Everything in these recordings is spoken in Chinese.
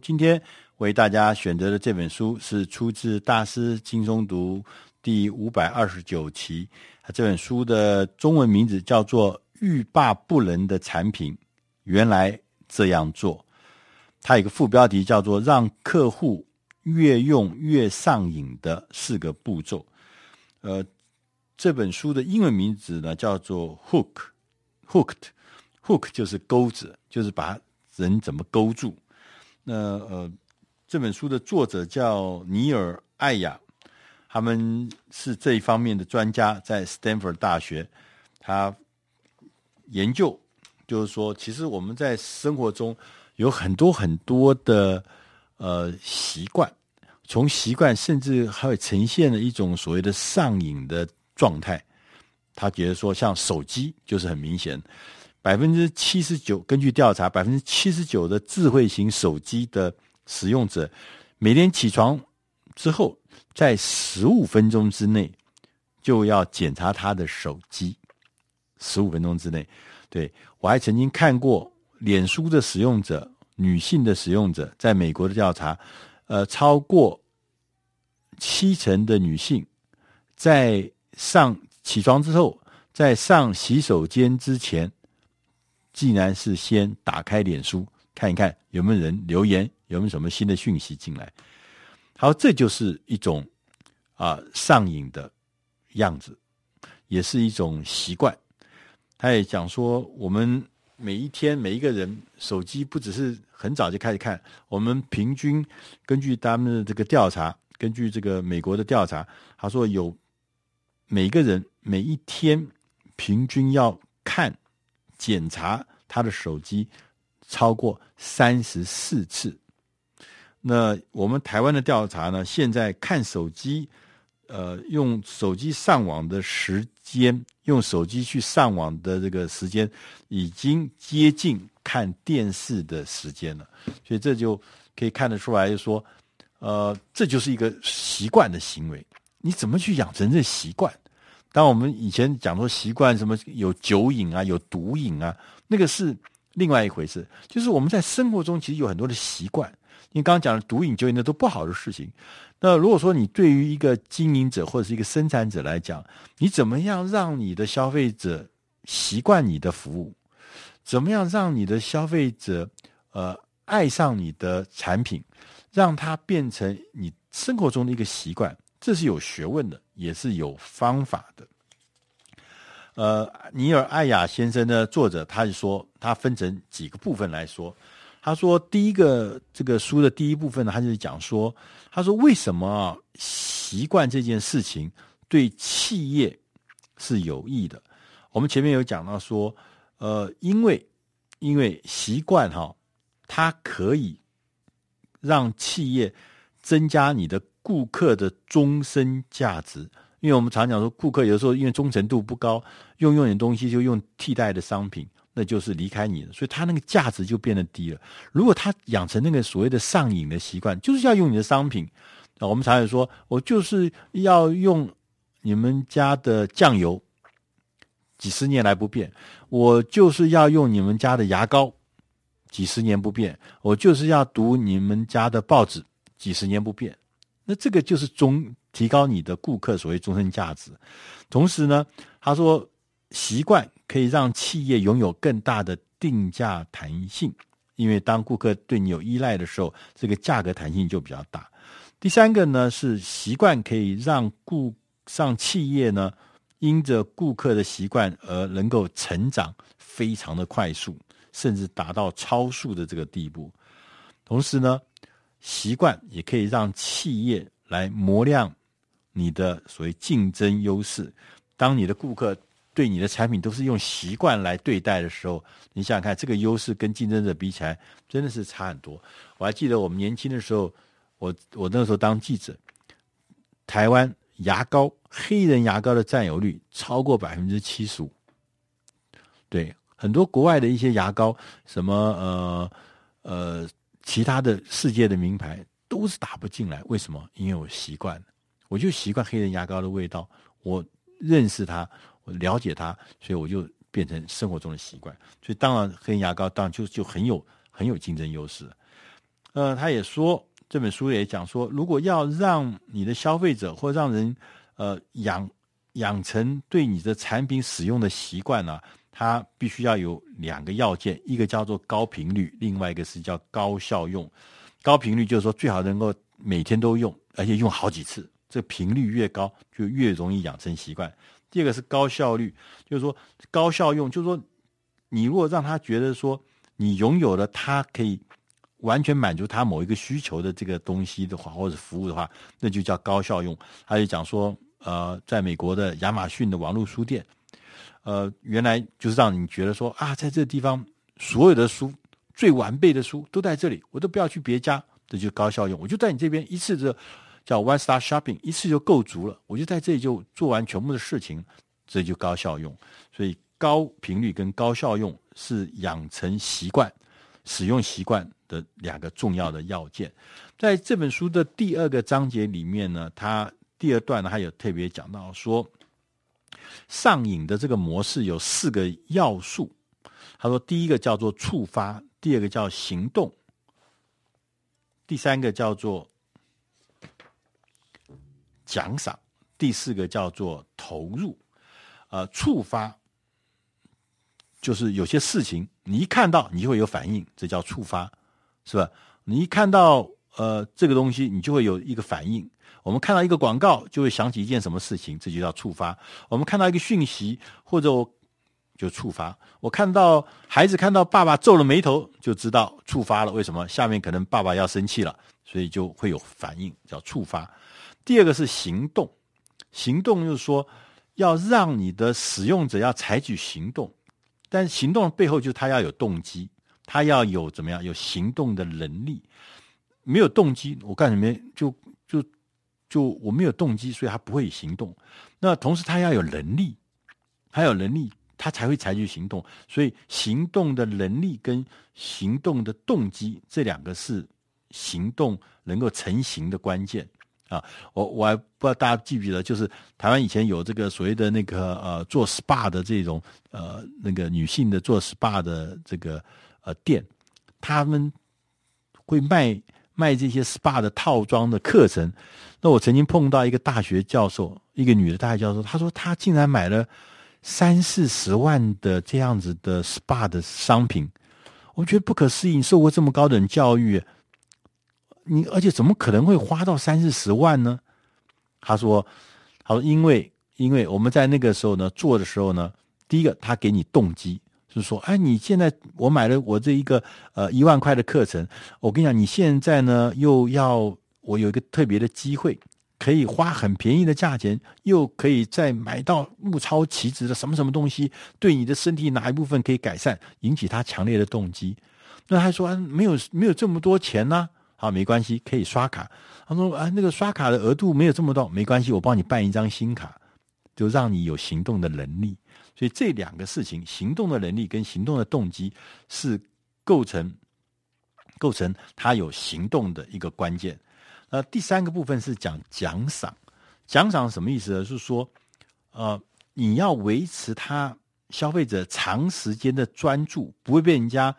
今天为大家选择的这本书是出自《大师轻松读》第五百二十九期。这本书的中文名字叫做《欲罢不能的产品原来这样做》，它有个副标题叫做“让客户越用越上瘾的四个步骤”。呃，这本书的英文名字呢叫做 “Hook”，Hooked，Hook 就是钩子，就是把人怎么勾住。那呃，这本书的作者叫尼尔·艾雅。他们是这一方面的专家，在斯坦福大学，他研究就是说，其实我们在生活中有很多很多的呃习惯，从习惯甚至还会呈现了一种所谓的上瘾的状态。他觉得说，像手机就是很明显，百分之七十九，根据调查，百分之七十九的智慧型手机的使用者，每天起床之后，在十五分钟之内就要检查他的手机，十五分钟之内。对，我还曾经看过脸书的使用者，女性的使用者，在美国的调查，呃，超过七成的女性在上起床之后，在上洗手间之前，竟然是先打开脸书看一看有没有人留言，有没有什么新的讯息进来。好，这就是一种啊上瘾的样子，也是一种习惯。他也讲说，我们每一天每一个人手机不只是很早就开始看，我们平均根据他们的这个调查，根据这个美国的调查，他说有每个人每一天平均要看检查他的手机超过三十四次。那我们台湾的调查呢？现在看手机，呃，用手机上网的时间，用手机去上网的这个时间，已经接近看电视的时间了。所以这就可以看得出来，就说，呃，这就是一个习惯的行为。你怎么去养成这习惯？当我们以前讲说习惯什么有酒瘾啊，有毒瘾啊，那个是另外一回事。就是我们在生活中其实有很多的习惯。因为刚刚讲的毒瘾、酒瘾那都不好的事情。那如果说你对于一个经营者或者是一个生产者来讲，你怎么样让你的消费者习惯你的服务？怎么样让你的消费者呃爱上你的产品，让它变成你生活中的一个习惯？这是有学问的，也是有方法的。呃，尼尔·艾雅先生呢，作者他是说，他分成几个部分来说。他说：“第一个，这个书的第一部分呢，他就讲说，他说为什么习惯这件事情对企业是有益的？我们前面有讲到说，呃，因为因为习惯哈，它可以让企业增加你的顾客的终身价值。因为我们常讲说，顾客有时候因为忠诚度不高，用用点东西就用替代的商品。”那就是离开你了，所以他那个价值就变得低了。如果他养成那个所谓的上瘾的习惯，就是要用你的商品，啊，我们常常说，我就是要用你们家的酱油，几十年来不变；我就是要用你们家的牙膏，几十年不变；我就是要读你们家的报纸，几十年不变。那这个就是终提高你的顾客所谓终身价值。同时呢，他说习惯。可以让企业拥有更大的定价弹性，因为当顾客对你有依赖的时候，这个价格弹性就比较大。第三个呢是习惯可以让顾上企业呢，因着顾客的习惯而能够成长非常的快速，甚至达到超速的这个地步。同时呢，习惯也可以让企业来磨亮你的所谓竞争优势。当你的顾客对你的产品都是用习惯来对待的时候，你想想看，这个优势跟竞争者比起来，真的是差很多。我还记得我们年轻的时候，我我那时候当记者，台湾牙膏黑人牙膏的占有率超过百分之七十五。对，很多国外的一些牙膏，什么呃呃其他的世界的名牌都是打不进来。为什么？因为我习惯，我就习惯黑人牙膏的味道，我认识它。我了解它，所以我就变成生活中的习惯。所以当然，黑人牙膏当然就就很有很有竞争优势。呃，他也说这本书也讲说，如果要让你的消费者或让人呃养养成对你的产品使用的习惯呢、它必须要有两个要件，一个叫做高频率，另外一个是叫高效用。高频率就是说最好能够每天都用，而且用好几次。这频率越高，就越容易养成习惯。第二个是高效率，就是说高效用，就是说你如果让他觉得说你拥有了他可以完全满足他某一个需求的这个东西的话，或者服务的话，那就叫高效用。他就讲说，呃，在美国的亚马逊的网络书店，呃，原来就是让你觉得说啊，在这个地方所有的书最完备的书都在这里，我都不要去别家，这就高效用。我就在你这边一次的。叫 One Star Shopping，一次就够足了。我就在这里就做完全部的事情，这就高效用。所以高频率跟高效用是养成习惯、使用习惯的两个重要的要件。在这本书的第二个章节里面呢，它第二段呢，它有特别讲到说，上瘾的这个模式有四个要素。他说，第一个叫做触发，第二个叫行动，第三个叫做。奖赏，第四个叫做投入，呃，触发就是有些事情你一看到你就会有反应，这叫触发，是吧？你一看到呃这个东西，你就会有一个反应。我们看到一个广告，就会想起一件什么事情，这就叫触发。我们看到一个讯息，或者我就触发。我看到孩子看到爸爸皱了眉头，就知道触发了。为什么？下面可能爸爸要生气了，所以就会有反应，叫触发。第二个是行动，行动就是说要让你的使用者要采取行动，但行动背后就是他要有动机，他要有怎么样，有行动的能力。没有动机，我干什么就就就我没有动机，所以他不会行动。那同时他要有能力，他有能力，他才会采取行动。所以行动的能力跟行动的动机这两个是行动能够成型的关键。啊，我我还不知道大家记不记得，就是台湾以前有这个所谓的那个呃做 SPA 的这种呃那个女性的做 SPA 的这个呃店，他们会卖卖这些 SPA 的套装的课程。那我曾经碰到一个大学教授，一个女的大学教授，她说她竟然买了三四十万的这样子的 SPA 的商品，我觉得不可思议，受过这么高等教育。你而且怎么可能会花到三四十万呢？他说：“他说因为因为我们在那个时候呢做的时候呢，第一个他给你动机，就是说，哎，你现在我买了我这一个呃一万块的课程，我跟你讲，你现在呢又要我有一个特别的机会，可以花很便宜的价钱，又可以再买到物超其值的什么什么东西，对你的身体哪一部分可以改善，引起他强烈的动机。那他说，啊，没有没有这么多钱呢。”好，没关系，可以刷卡。他说啊，那个刷卡的额度没有这么多，没关系，我帮你办一张新卡，就让你有行动的能力。所以这两个事情，行动的能力跟行动的动机，是构成构成他有行动的一个关键。呃，第三个部分是讲奖赏，奖赏什么意思呢？是说，呃，你要维持他消费者长时间的专注，不会被人家。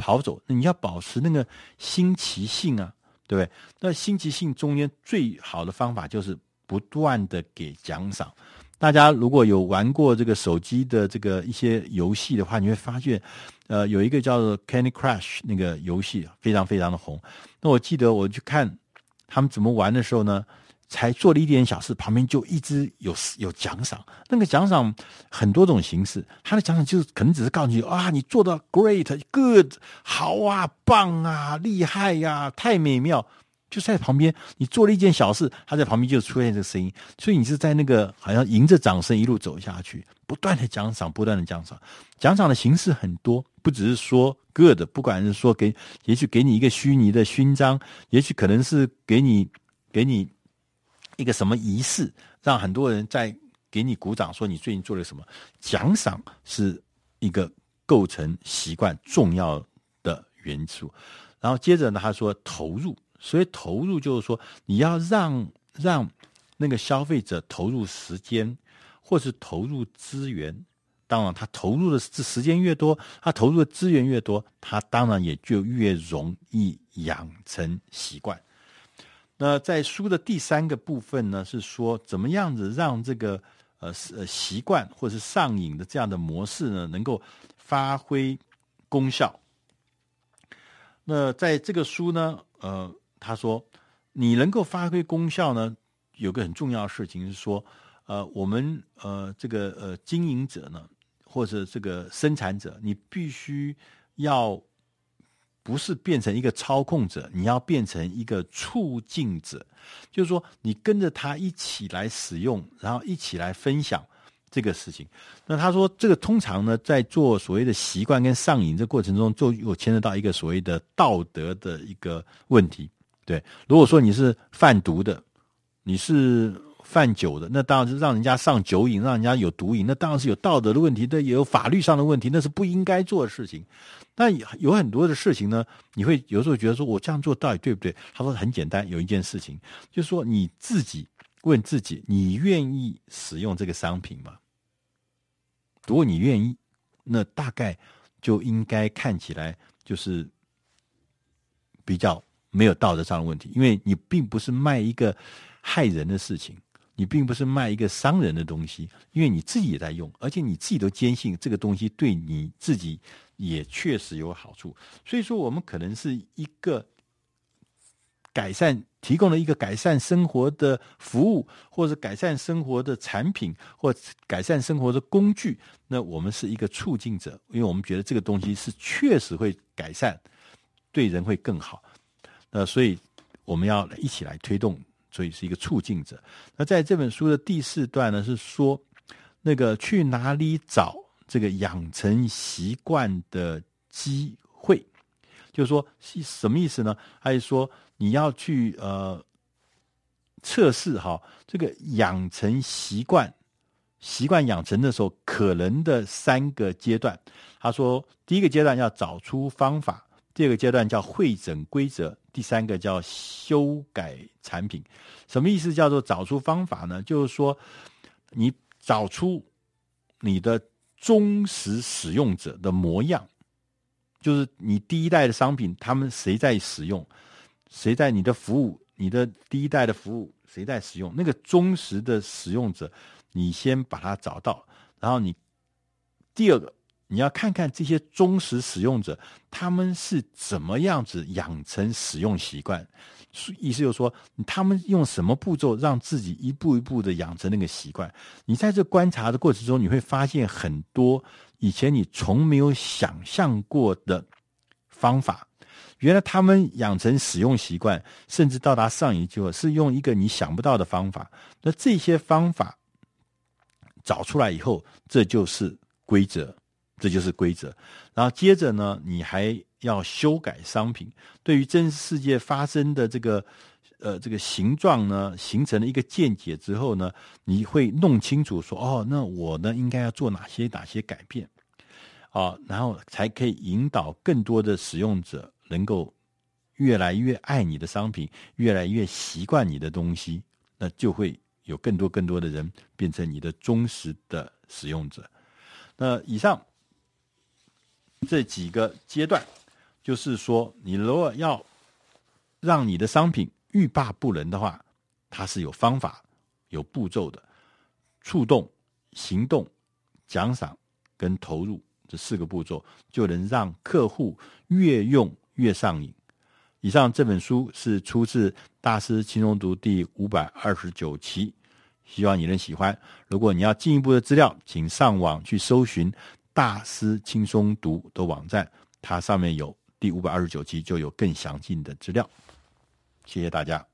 跑走，那你要保持那个新奇性啊，对不对？那新奇性中间最好的方法就是不断的给奖赏。大家如果有玩过这个手机的这个一些游戏的话，你会发现，呃，有一个叫做 Candy Crush 那个游戏非常非常的红。那我记得我去看他们怎么玩的时候呢，才做了一点小事，旁边就一直有有奖赏。那个奖赏很多种形式，他的奖赏就是可能只是告诉你啊，你做的 great good 好啊，棒啊，厉害呀，太美妙。就在旁边，你做了一件小事，他在旁边就出现这个声音，所以你是在那个好像迎着掌声一路走下去，不断的奖赏，不断的奖赏。奖赏的形式很多，不只是说 good，不管是说给，也许给你一个虚拟的勋章，也许可能是给你给你。一个什么仪式，让很多人在给你鼓掌，说你最近做了什么？奖赏是一个构成习惯重要的元素。然后接着呢，他说投入，所以投入就是说你要让让那个消费者投入时间，或是投入资源，当然他投入的时间越多，他投入的资源越多，他当然也就越容易养成习惯。那在书的第三个部分呢，是说怎么样子让这个呃呃习惯或是上瘾的这样的模式呢，能够发挥功效。那在这个书呢，呃，他说你能够发挥功效呢，有个很重要的事情是说。呃，我们呃，这个呃，经营者呢，或者这个生产者，你必须要不是变成一个操控者，你要变成一个促进者，就是说，你跟着他一起来使用，然后一起来分享这个事情。那他说，这个通常呢，在做所谓的习惯跟上瘾这过程中，就有牵扯到一个所谓的道德的一个问题。对，如果说你是贩毒的，你是。贩酒的，那当然是让人家上酒瘾，让人家有毒瘾，那当然是有道德的问题，对，也有法律上的问题，那是不应该做的事情。但有很多的事情呢，你会有时候觉得说，我这样做到底对不对？他说很简单，有一件事情，就是说你自己问自己，你愿意使用这个商品吗？如果你愿意，那大概就应该看起来就是比较没有道德上的问题，因为你并不是卖一个害人的事情。你并不是卖一个伤人的东西，因为你自己也在用，而且你自己都坚信这个东西对你自己也确实有好处。所以说，我们可能是一个改善，提供了一个改善生活的服务，或者改善生活的产品，或改善生活的工具。那我们是一个促进者，因为我们觉得这个东西是确实会改善，对人会更好。那所以我们要一起来推动。所以是一个促进者。那在这本书的第四段呢，是说那个去哪里找这个养成习惯的机会？就是说是什么意思呢？还是说你要去呃测试哈这个养成习惯、习惯养成的时候可能的三个阶段。他说，第一个阶段要找出方法。第二个阶段叫会诊规则，第三个叫修改产品。什么意思？叫做找出方法呢？就是说，你找出你的忠实使用者的模样，就是你第一代的商品，他们谁在使用，谁在你的服务，你的第一代的服务谁在使用，那个忠实的使用者，你先把它找到，然后你第二个。你要看看这些忠实使用者，他们是怎么样子养成使用习惯。意思就是说，他们用什么步骤让自己一步一步的养成那个习惯。你在这观察的过程中，你会发现很多以前你从没有想象过的方法。原来他们养成使用习惯，甚至到达上瘾机会，是用一个你想不到的方法。那这些方法找出来以后，这就是规则。这就是规则，然后接着呢，你还要修改商品。对于真实世界发生的这个呃这个形状呢，形成了一个见解之后呢，你会弄清楚说，哦，那我呢应该要做哪些哪些改变啊，然后才可以引导更多的使用者能够越来越爱你的商品，越来越习惯你的东西，那就会有更多更多的人变成你的忠实的使用者。那以上。这几个阶段，就是说，你如果要让你的商品欲罢不能的话，它是有方法、有步骤的。触动、行动、奖赏跟投入这四个步骤，就能让客户越用越上瘾。以上这本书是出自《大师轻松读》第五百二十九期，希望你能喜欢。如果你要进一步的资料，请上网去搜寻。大师轻松读的网站，它上面有第五百二十九期，就有更详尽的资料。谢谢大家。